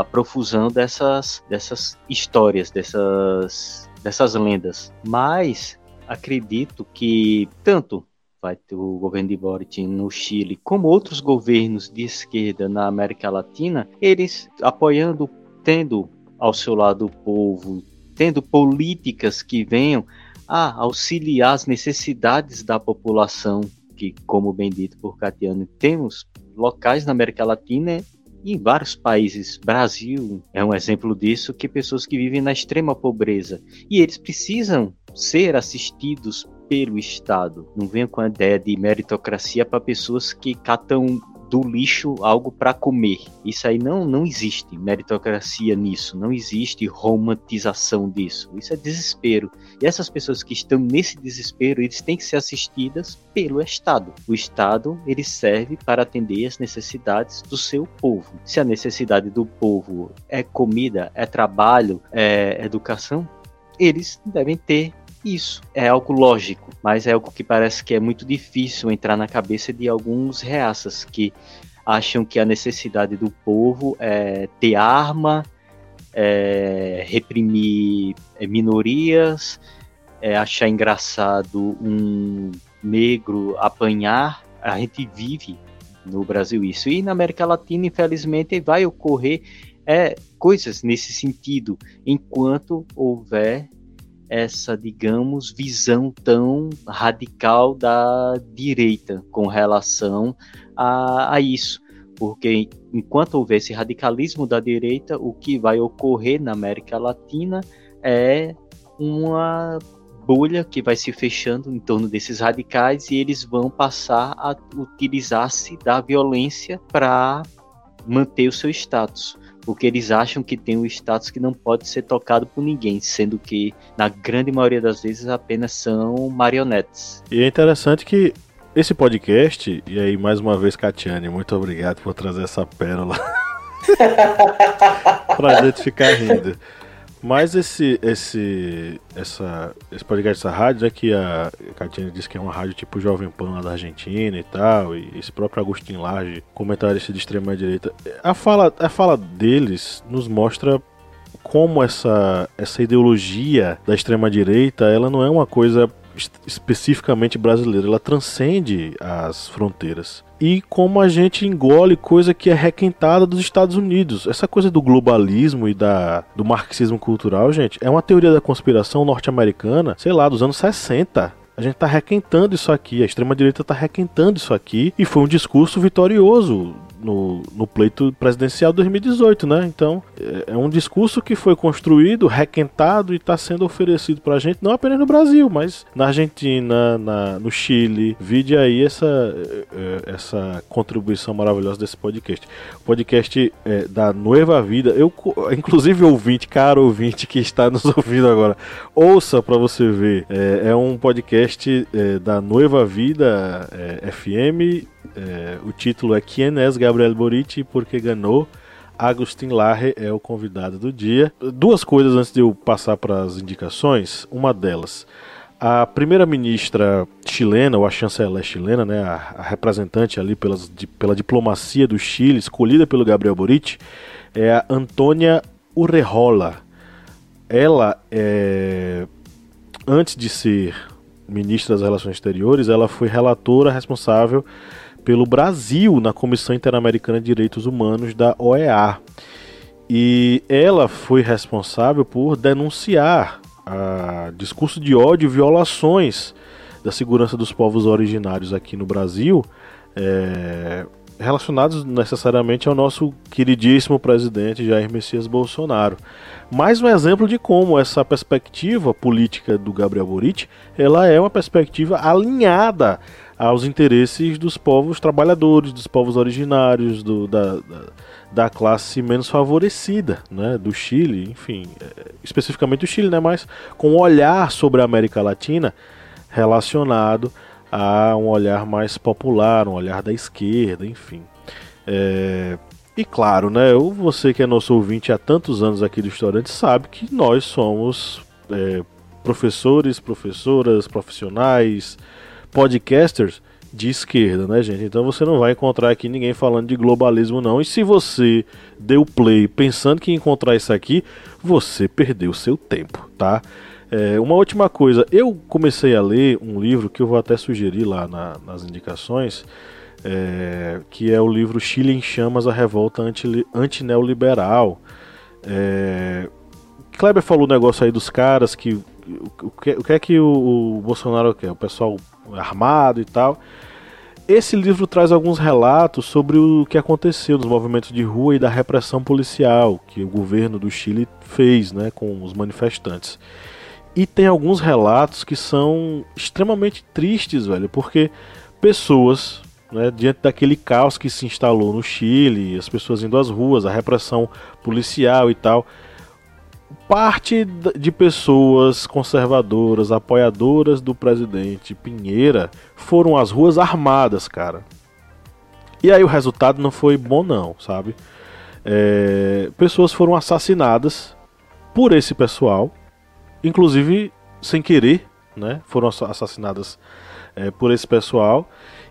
a profusão dessas, dessas histórias, dessas, dessas lendas. Mas acredito que tanto vai ter o governo de Boric no Chile, como outros governos de esquerda na América Latina, eles apoiando, tendo ao seu lado o povo, tendo políticas que venham a auxiliar as necessidades da população, que, como bem dito por Catiano, temos locais na América Latina e em vários países, Brasil é um exemplo disso, que pessoas que vivem na extrema pobreza. E eles precisam ser assistidos pelo Estado. Não venha com a ideia de meritocracia para pessoas que catam do lixo algo para comer. Isso aí não, não existe meritocracia nisso, não existe romantização disso. Isso é desespero. E essas pessoas que estão nesse desespero, eles têm que ser assistidas pelo Estado. O Estado, ele serve para atender as necessidades do seu povo. Se a necessidade do povo é comida, é trabalho, é educação, eles devem ter isso é algo lógico, mas é algo que parece que é muito difícil entrar na cabeça de alguns reaças que acham que a necessidade do povo é ter arma, é reprimir é, minorias, é achar engraçado um negro apanhar. A gente vive no Brasil isso. E na América Latina, infelizmente, vai ocorrer é, coisas nesse sentido, enquanto houver essa, digamos, visão tão radical da direita com relação a, a isso. Porque enquanto houver esse radicalismo da direita, o que vai ocorrer na América Latina é uma bolha que vai se fechando em torno desses radicais e eles vão passar a utilizar-se da violência para manter o seu status porque eles acham que tem um status que não pode ser tocado por ninguém, sendo que na grande maioria das vezes apenas são marionetes. E é interessante que esse podcast, e aí mais uma vez, Catiane, muito obrigado por trazer essa pérola pra gente ficar rindo. Mas esse, esse, essa, esse podcast, essa rádio, é que a Catiane disse que é uma rádio tipo Jovem Pan da Argentina e tal, e esse próprio Agostinho Lage, comentarista de extrema direita, a fala, a fala deles nos mostra como essa, essa ideologia da extrema direita, ela não é uma coisa especificamente brasileira, ela transcende as fronteiras. E como a gente engole coisa que é requentada dos Estados Unidos. Essa coisa do globalismo e da, do marxismo cultural, gente, é uma teoria da conspiração norte-americana, sei lá, dos anos 60. A gente tá requentando isso aqui, a extrema-direita tá requentando isso aqui, e foi um discurso vitorioso no, no pleito presidencial de 2018, né? Então, é, é um discurso que foi construído, requentado e está sendo oferecido para a gente, não apenas no Brasil, mas na Argentina, na, no Chile. Vide aí essa, é, é, essa contribuição maravilhosa desse podcast. O podcast é, da Nova Vida, eu, inclusive ouvinte, caro ouvinte que está nos ouvindo agora, ouça para você ver. É, é, um podcast é, da Nova Vida FM o título é Quem é Gabriel Boric porque ganhou. Agustin Larre é o convidado do dia. Duas coisas antes de eu passar para as indicações. Uma delas, a primeira-ministra chilena, ou a chanceler chilena, né, a, a representante ali pelas, pela diplomacia do Chile, escolhida pelo Gabriel Boric, é a Antônia Urrejola. Ela, é, antes de ser ministra das Relações Exteriores, ela foi relatora responsável pelo Brasil na Comissão Interamericana de Direitos Humanos da OEA. E ela foi responsável por denunciar a discurso de ódio e violações da segurança dos povos originários aqui no Brasil, é, relacionados necessariamente ao nosso queridíssimo presidente Jair Messias Bolsonaro. Mais um exemplo de como essa perspectiva política do Gabriel Boric, ela é uma perspectiva alinhada aos interesses dos povos trabalhadores, dos povos originários, do, da, da, da, classe menos favorecida, né, do Chile, enfim, é, especificamente do Chile, né, mas com um olhar sobre a América Latina relacionado a um olhar mais popular, um olhar da esquerda, enfim. É, e claro, né, você que é nosso ouvinte há tantos anos aqui do Historiante sabe que nós somos é, professores, professoras, profissionais, podcasters de esquerda, né, gente? Então você não vai encontrar aqui ninguém falando de globalismo, não. E se você deu play pensando que ia encontrar isso aqui, você perdeu seu tempo, tá? É, uma última coisa, eu comecei a ler um livro que eu vou até sugerir lá na, nas indicações, é, que é o livro Chile em Chamas, a Revolta Antineoliberal. É, Kleber falou o negócio aí dos caras que o, que, o que é que o, o Bolsonaro quer? O pessoal armado e tal. Esse livro traz alguns relatos sobre o que aconteceu nos movimentos de rua e da repressão policial que o governo do Chile fez né, com os manifestantes. E tem alguns relatos que são extremamente tristes, velho, porque pessoas, né, diante daquele caos que se instalou no Chile, as pessoas indo às ruas, a repressão policial e tal, parte de pessoas conservadoras, apoiadoras do presidente Pinheira, foram às ruas armadas, cara. E aí o resultado não foi bom, não, sabe? É, pessoas foram assassinadas por esse pessoal, inclusive sem querer, né? Foram assassinadas é, por esse pessoal.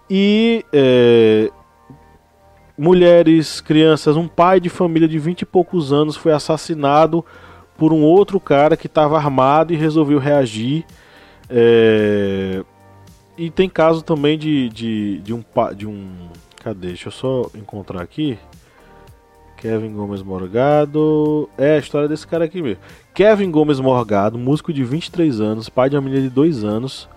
E é, mulheres, crianças, um pai de família de vinte e poucos anos foi assassinado por um outro cara que estava armado e resolveu reagir. É... E tem caso também de, de, de, um, de um. Cadê? Deixa eu só encontrar aqui. Kevin Gomes Morgado. É a história desse cara aqui mesmo. Kevin Gomes Morgado, músico de 23 anos, pai de uma menina de 2 anos,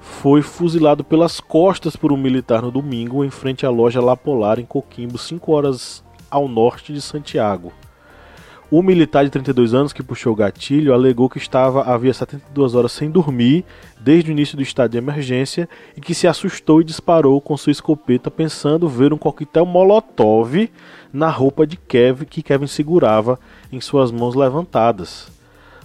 foi fuzilado pelas costas por um militar no domingo em frente à loja La Polar em Coquimbo, 5 horas ao norte de Santiago. O militar de 32 anos que puxou o gatilho alegou que estava havia 72 horas sem dormir desde o início do estado de emergência e que se assustou e disparou com sua escopeta pensando ver um coquetel molotov na roupa de Kevin que Kevin segurava em suas mãos levantadas.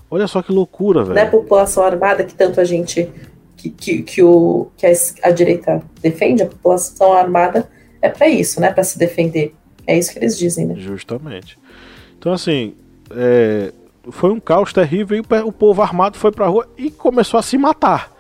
Olha só que loucura, velho. Não é a população armada que tanto a gente que, que, que, o, que a, a direita defende, a população armada é para isso, né? Para se defender. É isso que eles dizem, né? Justamente. Então, assim, é, foi um caos terrível e o povo armado foi pra rua e começou a se matar.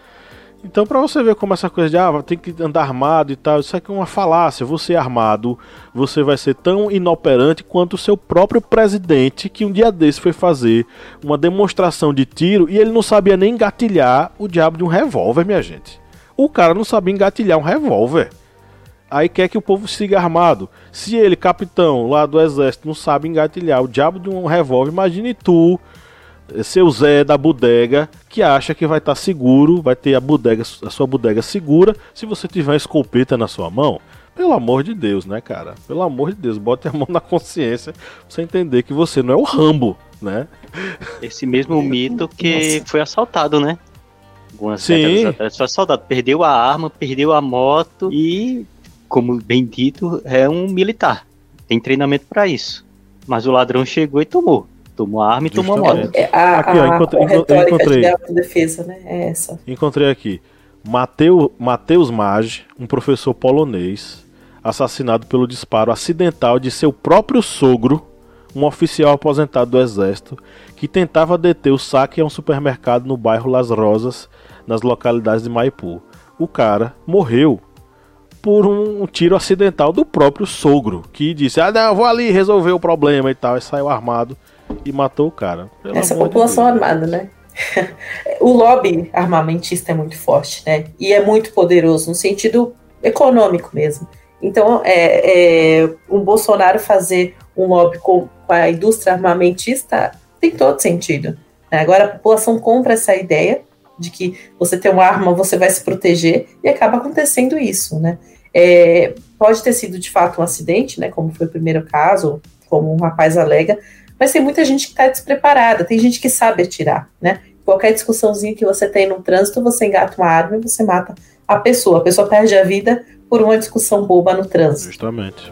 Então, para você ver como essa coisa de ah, tem que andar armado e tal, isso aqui é uma falácia. Você armado, você vai ser tão inoperante quanto o seu próprio presidente, que um dia desse foi fazer uma demonstração de tiro e ele não sabia nem engatilhar o diabo de um revólver, minha gente. O cara não sabia engatilhar um revólver. Aí quer que o povo siga armado. Se ele, capitão lá do exército, não sabe engatilhar o diabo de um revólver, imagine tu, seu Zé da bodega, que acha que vai estar tá seguro, vai ter a bodega, a sua bodega segura, se você tiver uma escopeta na sua mão. Pelo amor de Deus, né, cara? Pelo amor de Deus, bote a mão na consciência pra você entender que você não é o Rambo, né? Esse mesmo mito que foi assaltado, né? Algumas Sim. décadas atrás foi assaltado. Perdeu a arma, perdeu a moto e, como bem dito, é um militar. Tem treinamento pra isso. Mas o ladrão chegou e tomou. Tomou a arma e tomou a moto. Justamente. É, a, Aqui, ó, encontrei- a retórica encontrei. de autodefesa, né? É essa. Encontrei aqui. Mateu, Mateus Maggi, um professor polonês, assassinado pelo disparo acidental de seu próprio sogro, um oficial aposentado do exército, que tentava deter o saque a um supermercado no bairro Las Rosas, nas localidades de Maipu. O cara morreu por um tiro acidental do próprio sogro, que disse: Ah, não, eu vou ali resolver o problema e tal. E saiu armado e matou o cara. Pelo Essa de população Deus. armada, né? o lobby armamentista é muito forte, né? E é muito poderoso no sentido econômico mesmo. Então, é, é, um Bolsonaro fazer um lobby com, com a indústria armamentista tem todo sentido. né? Agora, a população compra essa ideia de que você tem uma arma, você vai se proteger, e acaba acontecendo isso, né? É, pode ter sido de fato um acidente, né? Como foi o primeiro caso, como um rapaz alega, mas tem muita gente que está despreparada, tem gente que sabe atirar, né? Qualquer discussãozinha que você tem no trânsito, você engata uma arma e você mata a pessoa. A pessoa perde a vida por uma discussão boba no trânsito. Justamente.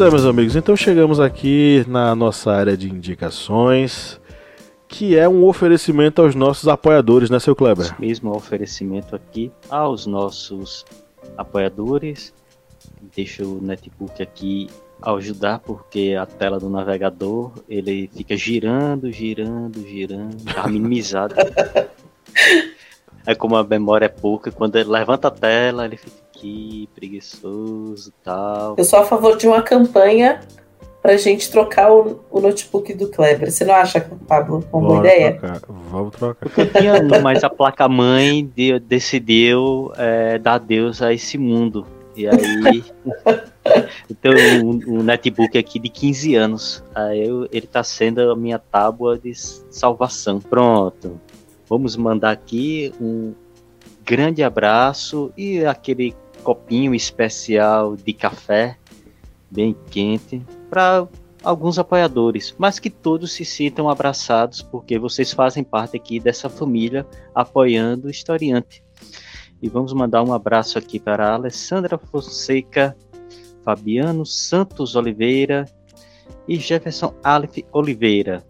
Pois é, meus amigos, então chegamos aqui na nossa área de indicações, que é um oferecimento aos nossos apoiadores, né, seu Kleber? Esse mesmo oferecimento aqui aos nossos apoiadores. Deixa o netbook aqui ajudar, porque a tela do navegador ele fica girando, girando, girando, tá minimizado. É como a memória é pouca, quando ele levanta a tela, ele fica aqui, preguiçoso e tal. Eu sou a favor de uma campanha pra gente trocar o, o notebook do Kleber. Você não acha, Pablo, uma boa ideia? trocar, Vamos trocar. Porque eu tinha um, mas a placa-mãe de- decidiu é, dar adeus a esse mundo. E aí. então, um, um netbook aqui de 15 anos. Aí eu- ele tá sendo a minha tábua de salvação. Pronto. Vamos mandar aqui um grande abraço e aquele copinho especial de café, bem quente, para alguns apoiadores, mas que todos se sintam abraçados, porque vocês fazem parte aqui dessa família apoiando o historiante. E vamos mandar um abraço aqui para Alessandra Fonseca, Fabiano Santos Oliveira e Jefferson Aleph Oliveira.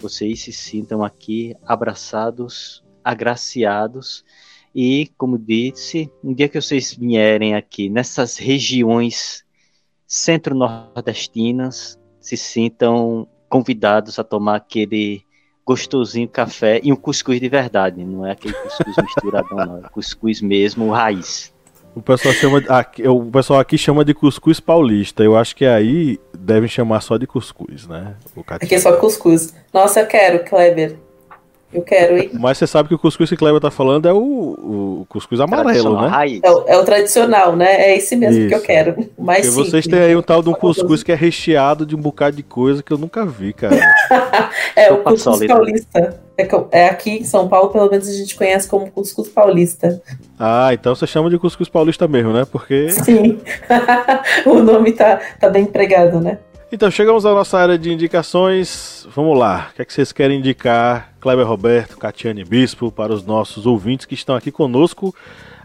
Vocês se sintam aqui abraçados, agraciados e, como disse, um dia que vocês vierem aqui nessas regiões centro-nordestinas, se sintam convidados a tomar aquele gostosinho café e um cuscuz de verdade, não é aquele cuscuz misturadão, não, é cuscuz mesmo, raiz. O pessoal, chama, aqui, o pessoal aqui chama de cuscuz paulista. Eu acho que aí devem chamar só de cuscuz, né? Aqui é só cuscuz. Nossa, eu quero, Kleber. Eu quero, hein? Mas você sabe que o cuscuz que o Kleber tá falando é o, o cuscuz amarelo, né? É o, é o tradicional, né? É esse mesmo que eu Isso. quero. Porque vocês têm aí um tal de um cuscuz que é recheado de um bocado de coisa que eu nunca vi, cara. É, o cuscuz paulista. É, é aqui em São Paulo, pelo menos a gente conhece como cuscuz paulista. Ah, então você chama de cuscuz paulista mesmo, né? Porque Sim. o nome tá, tá bem empregado, né? Então, chegamos à nossa área de indicações. Vamos lá. O que, é que vocês querem indicar, Kleber Roberto, Catiane Bispo, para os nossos ouvintes que estão aqui conosco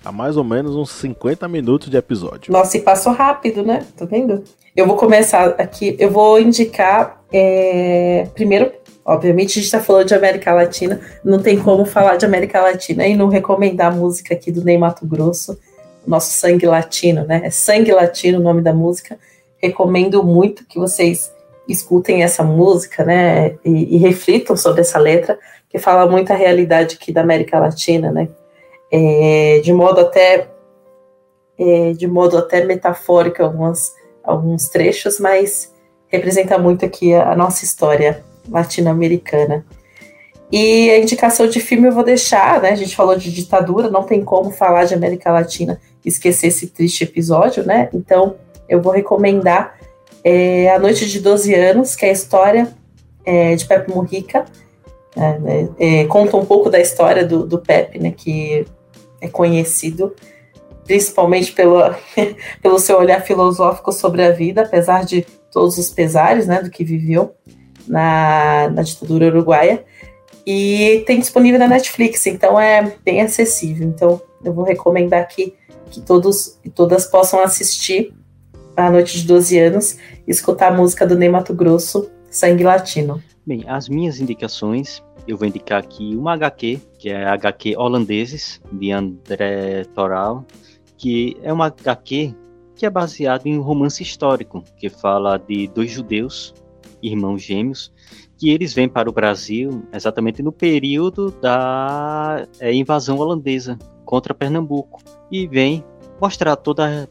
há mais ou menos uns 50 minutos de episódio? Nossa, e passou rápido, né? Tá vendo? Eu vou começar aqui. Eu vou indicar. É... Primeiro, obviamente, a gente está falando de América Latina. Não tem como falar de América Latina e não recomendar a música aqui do Ney Mato Grosso, nosso sangue latino, né? É Sangue Latino o nome da música recomendo muito que vocês escutem essa música, né, e, e, reflitam sobre essa letra, que fala muito a realidade aqui da América Latina, né, é, de modo até é, de modo até metafórico alguns, alguns trechos, mas representa muito aqui a, a nossa história latino-americana. E a indicação de filme eu vou deixar, né? A gente falou de ditadura, não tem como falar de América Latina e esquecer esse triste episódio, né? Então, eu vou recomendar é, A Noite de 12 Anos, que é a história é, de Pepe Mujica. É, né, é, conta um pouco da história do, do Pepe, né, que é conhecido principalmente pelo, pelo seu olhar filosófico sobre a vida, apesar de todos os pesares né, do que viveu na, na ditadura uruguaia. E tem disponível na Netflix, então é bem acessível. Então eu vou recomendar aqui que todos e todas possam assistir a noite de 12 anos e escutar a música do Ney Mato Grosso, Sangue Latino. Bem, as minhas indicações, eu vou indicar aqui uma HQ, que é a HQ Holandeses, de André Toral, que é uma HQ que é baseada em um romance histórico, que fala de dois judeus, irmãos gêmeos, que eles vêm para o Brasil exatamente no período da é, invasão holandesa contra Pernambuco e vem mostrar toda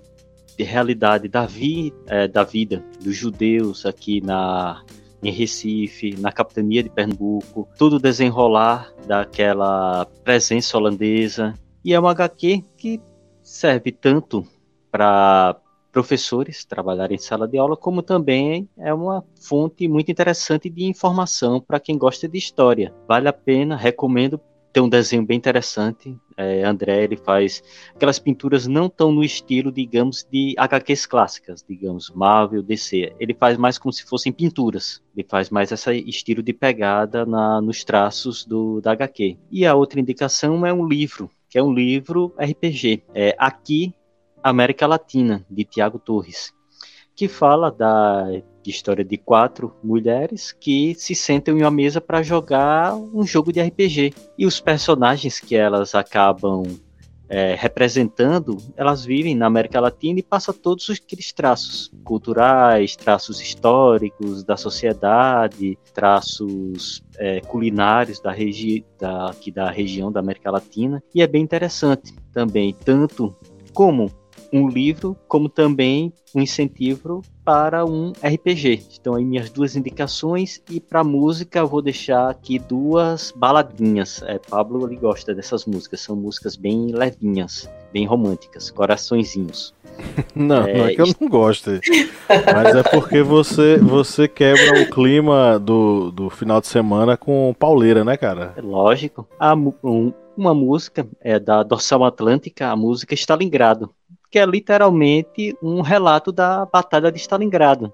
de realidade da, vi, é, da vida dos judeus aqui na, em Recife, na capitania de Pernambuco, todo o desenrolar daquela presença holandesa. E é uma HQ que serve tanto para professores trabalharem em sala de aula, como também é uma fonte muito interessante de informação para quem gosta de história. Vale a pena, recomendo tem um desenho bem interessante. É, André ele faz aquelas pinturas não tão no estilo, digamos, de HQs clássicas, digamos, Marvel, DC. Ele faz mais como se fossem pinturas. Ele faz mais esse estilo de pegada na, nos traços do, da HQ. E a outra indicação é um livro, que é um livro RPG. É Aqui, América Latina, de Tiago Torres, que fala da de história de quatro mulheres que se sentam em uma mesa para jogar um jogo de RPG. E os personagens que elas acabam é, representando, elas vivem na América Latina e passam todos aqueles traços culturais, traços históricos da sociedade, traços é, culinários da, regi da, aqui da região da América Latina. E é bem interessante também, tanto como um livro, como também um incentivo para um RPG. Então aí minhas duas indicações e para música eu vou deixar aqui duas baladinhas. É, Pablo ele gosta dessas músicas, são músicas bem levinhas, bem românticas, coraçõezinhos. Não, é, não é que eu não gosto, mas é porque você você quebra o clima do, do final de semana com pauleira, né, cara? É lógico. A, um, uma música é da Dorsal Atlântica, a música Stalingrado que é literalmente um relato da Batalha de Stalingrado.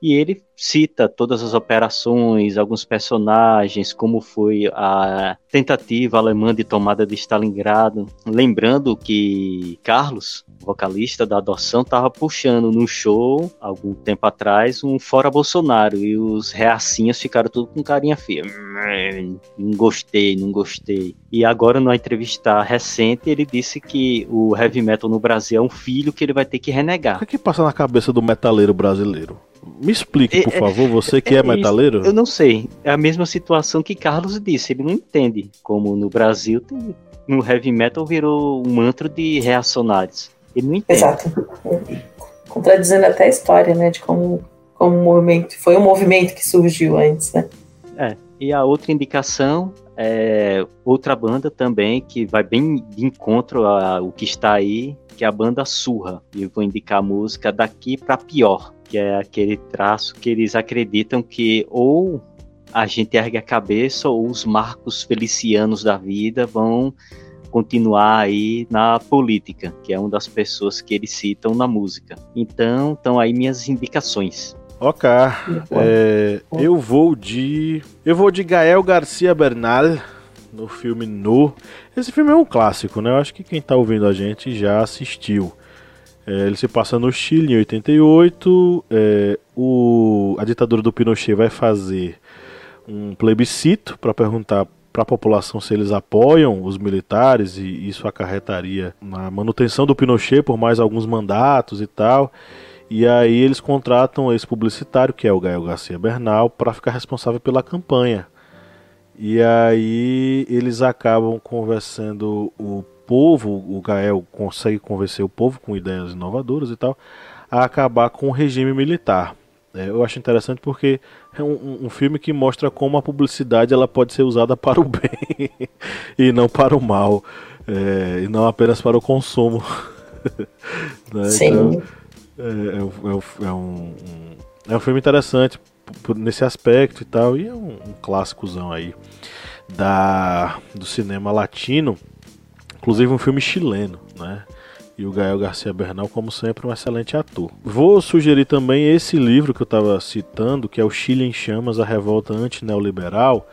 E ele cita todas as operações, alguns personagens, como foi a tentativa alemã de tomada de Stalingrado. Lembrando que Carlos, vocalista da adoção, estava puxando no show, algum tempo atrás, um Fora Bolsonaro. E os reacinhas ficaram tudo com carinha feia. Não gostei, não gostei. E agora, numa entrevista recente, ele disse que o heavy metal no Brasil é um filho que ele vai ter que renegar. O que, é que passa na cabeça do metaleiro brasileiro? Me explique, por é, favor, você que é, é metaleiro. Eu não sei. É a mesma situação que Carlos disse. Ele não entende como no Brasil tem, no heavy metal virou um mantra de reacionários. Ele não entende. Exato. Contradizendo até a história, né? De como, como o movimento. Foi um movimento que surgiu antes, né? É. E a outra indicação é outra banda também que vai bem de encontro ao que está aí, que é a banda Surra. E eu vou indicar a música Daqui para Pior que é aquele traço que eles acreditam que ou a gente ergue a cabeça ou os marcos felicianos da vida vão continuar aí na política, que é uma das pessoas que eles citam na música. Então, estão aí minhas indicações. Ok. É, eu vou de. Eu vou de Gael Garcia Bernal no filme No. Esse filme é um clássico, né? Eu acho que quem tá ouvindo a gente já assistiu. É, ele se passa no Chile em 88. É, o, a ditadura do Pinochet vai fazer um plebiscito para perguntar para a população se eles apoiam os militares e isso acarretaria na manutenção do Pinochet por mais alguns mandatos e tal. E aí eles contratam esse publicitário, que é o Gael Garcia Bernal, para ficar responsável pela campanha. E aí eles acabam conversando o povo, o Gael consegue convencer o povo com ideias inovadoras e tal, a acabar com o regime militar. É, eu acho interessante porque é um, um, filme que mostra como a publicidade ela pode ser usada para o bem e não para o mal, é, e não apenas para o consumo. né? Sim. Então, é, é, é, um, é um filme interessante nesse aspecto e tal, e é um, um clássicozão aí da, do cinema latino, inclusive um filme chileno, né? E o Gael Garcia Bernal, como sempre, um excelente ator. Vou sugerir também esse livro que eu estava citando, que é o Chile em Chamas, a Revolta Antineoliberal.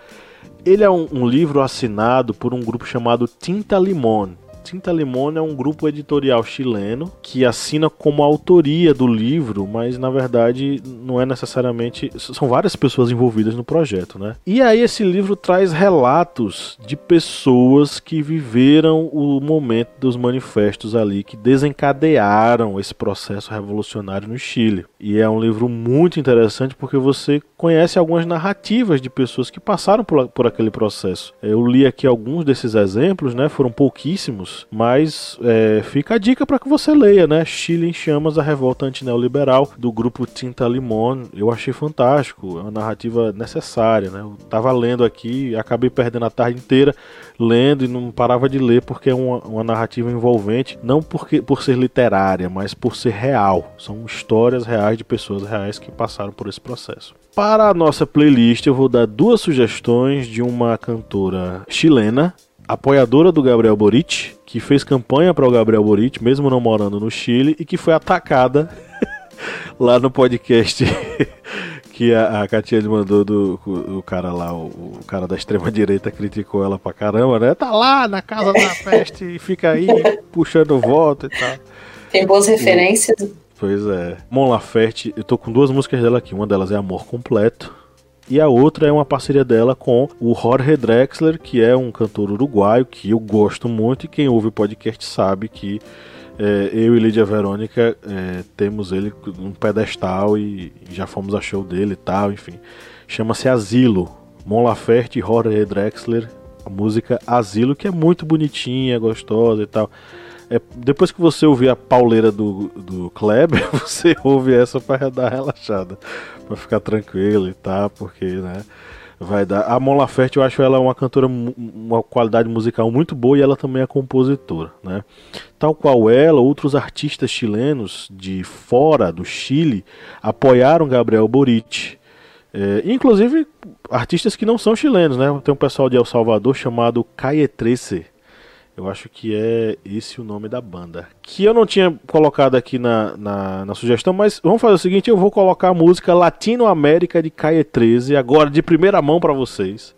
Ele é um, um livro assinado por um grupo chamado Tinta Limón, Tinta Limón é um grupo editorial chileno que assina como autoria do livro, mas na verdade não é necessariamente. São várias pessoas envolvidas no projeto, né? E aí esse livro traz relatos de pessoas que viveram o momento dos manifestos ali, que desencadearam esse processo revolucionário no Chile. E é um livro muito interessante porque você conhece algumas narrativas de pessoas que passaram por, por aquele processo. Eu li aqui alguns desses exemplos, né? Foram pouquíssimos mas é, fica a dica para que você leia, né? Chile em Chamas, a revolta antineoliberal do grupo Tinta Limon. Eu achei fantástico, é uma narrativa necessária, né? Eu tava lendo aqui, acabei perdendo a tarde inteira lendo e não parava de ler porque é uma, uma narrativa envolvente, não porque por ser literária, mas por ser real. São histórias reais de pessoas reais que passaram por esse processo. Para a nossa playlist, eu vou dar duas sugestões de uma cantora chilena apoiadora do Gabriel Boric, que fez campanha para o Gabriel Boric, mesmo não morando no Chile, e que foi atacada lá no podcast que a, a Catiane mandou do o cara lá, o, o, cara da extrema direita criticou ela pra caramba, né? Tá lá na casa da peste e fica aí puxando voto e tal. Tem boas referências. Pois é. Mon Laferte, eu tô com duas músicas dela aqui. Uma delas é Amor Completo, e a outra é uma parceria dela com o Jorge Drexler, que é um cantor uruguaio que eu gosto muito e quem ouve o podcast sabe que é, eu e Lídia Verônica é, temos ele num pedestal e, já fomos a show dele e tal, enfim. Chama-se Asilo. Mon Laferte e Jorge Drexler, a música Asilo, que é muito bonitinha, gostosa e tal. É, depois que você ouvir a pauleira do, do Kleber, você ouve essa para dar relaxada, para ficar tranquilo e tal, porque, né? Vai dar. A Mon Laferte, eu acho ela uma cantora, uma qualidade musical muito boa e ela também é compositora, né? Tal qual ela, outros artistas chilenos de fora do Chile apoiaram Gabriel Boric. É, inclusive artistas que não são chilenos, né? Tem um pessoal de El Salvador chamado Caetrece eu acho que é esse o nome da banda. Que eu não tinha colocado aqui na, na, na sugestão, mas vamos fazer o seguinte: eu vou colocar a música Latino América de Caie 13, agora de primeira mão para vocês.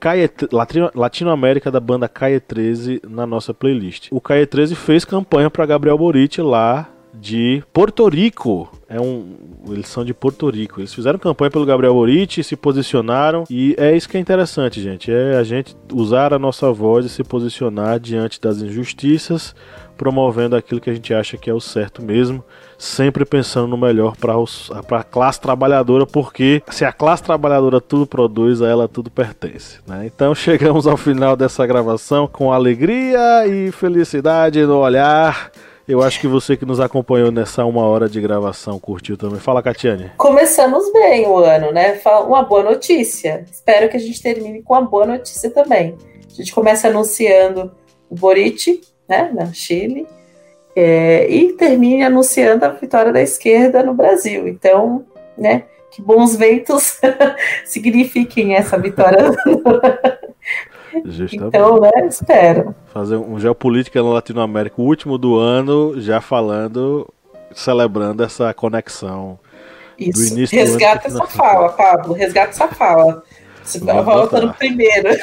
Latino, Latino América da banda Caie 13 na nossa playlist. O Caie 13 fez campanha para Gabriel Boric lá de Porto Rico. É um, eles são de Porto Rico. Eles fizeram campanha pelo Gabriel Boric, se posicionaram e é isso que é interessante, gente. É a gente usar a nossa voz e se posicionar diante das injustiças, promovendo aquilo que a gente acha que é o certo mesmo, sempre pensando no melhor para a classe trabalhadora, porque se a classe trabalhadora tudo produz, a ela tudo pertence. Né? Então chegamos ao final dessa gravação com alegria e felicidade no olhar eu acho que você que nos acompanhou nessa uma hora de gravação curtiu também. Fala, Catiane. Começamos bem o ano, né? Uma boa notícia. Espero que a gente termine com uma boa notícia também. A gente começa anunciando o Boric, né, na Chile, é, e termine anunciando a vitória da esquerda no Brasil. Então, né, que bons ventos signifiquem essa vitória Justamente. Então, né, espero. Fazer um Geopolítica na Latinoamérica, o último do ano, já falando, celebrando essa conexão Isso. Do início do ano Resgata aqui na essa fala, Pablo. Resgata essa fala. Você Vou volta no primeiro.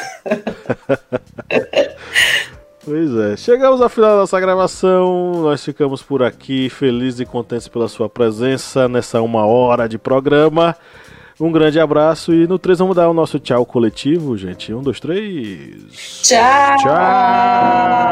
Pois é, chegamos ao final da nossa gravação. Nós ficamos por aqui, felizes e contentes pela sua presença nessa uma hora de programa. Um grande abraço e no 3 vamos dar o nosso tchau coletivo, gente. Um, dois, três. Tchau! Tchau!